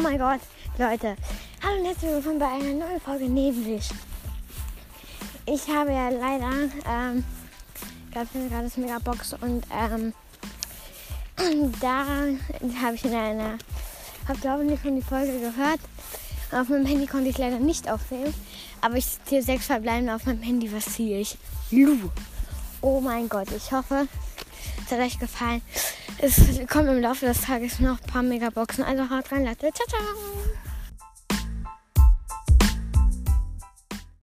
mein Gott, Leute. Hallo und herzlich willkommen bei einer neuen Folge Nebelig. Ich habe ja leider, ähm, gab es gerade das Megabox und, ähm, da habe ich in einer, habe glaube ich nicht von die Folge gehört. Auf meinem Handy konnte ich leider nicht aufnehmen, aber ich ziehe sechs verbleibende auf meinem Handy. Was ziehe ich? Lu. Oh mein Gott, ich hoffe, es hat euch gefallen. Es kommen im Laufe des Tages noch ein paar Megaboxen. Also haut rein, Leute. Ciao, ciao.